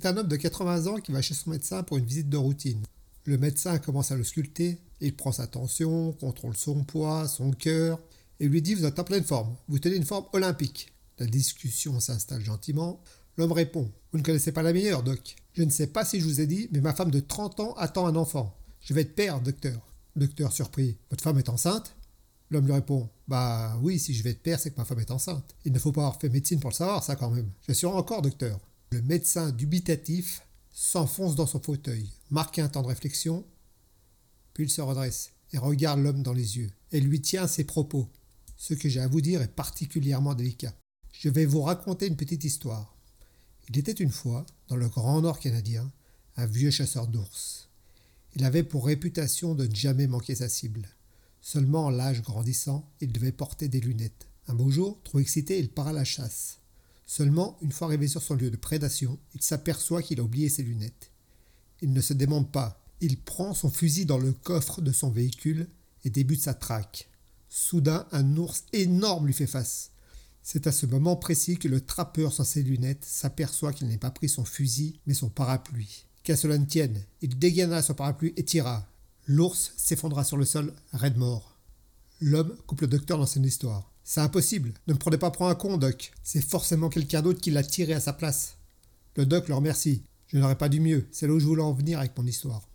C'est un homme de 80 ans qui va chez son médecin pour une visite de routine. Le médecin commence à le sculpter, il prend sa tension, contrôle son poids, son cœur, et lui dit Vous êtes en pleine forme, vous tenez une forme olympique. La discussion s'installe gentiment. L'homme répond Vous ne connaissez pas la meilleure, doc. Je ne sais pas si je vous ai dit, mais ma femme de 30 ans attend un enfant. Je vais être père, docteur. Docteur surpris Votre femme est enceinte? L'homme lui répond Bah oui, si je vais être père, c'est que ma femme est enceinte. Il ne faut pas avoir fait médecine pour le savoir, ça quand même. J'assure encore, docteur. Le médecin dubitatif s'enfonce dans son fauteuil, marque un temps de réflexion, puis il se redresse et regarde l'homme dans les yeux et lui tient ses propos. Ce que j'ai à vous dire est particulièrement délicat. Je vais vous raconter une petite histoire. Il était une fois, dans le Grand Nord canadien, un vieux chasseur d'ours. Il avait pour réputation de ne jamais manquer sa cible. Seulement, l'âge grandissant, il devait porter des lunettes. Un beau jour, trop excité, il part à la chasse. Seulement, une fois arrivé sur son lieu de prédation, il s'aperçoit qu'il a oublié ses lunettes. Il ne se démonte pas. Il prend son fusil dans le coffre de son véhicule et débute sa traque. Soudain, un ours énorme lui fait face. C'est à ce moment précis que le trappeur sans ses lunettes s'aperçoit qu'il n'a pas pris son fusil, mais son parapluie. Qu'à cela ne tienne, il dégaina son parapluie et tira. L'ours s'effondra sur le sol, raide mort. L'homme coupe le docteur dans son histoire. C'est impossible, ne me prenez pas pour un con, Doc. C'est forcément quelqu'un d'autre qui l'a tiré à sa place. Le Doc le remercie. Je n'aurais pas dû mieux, c'est là où je voulais en venir avec mon histoire.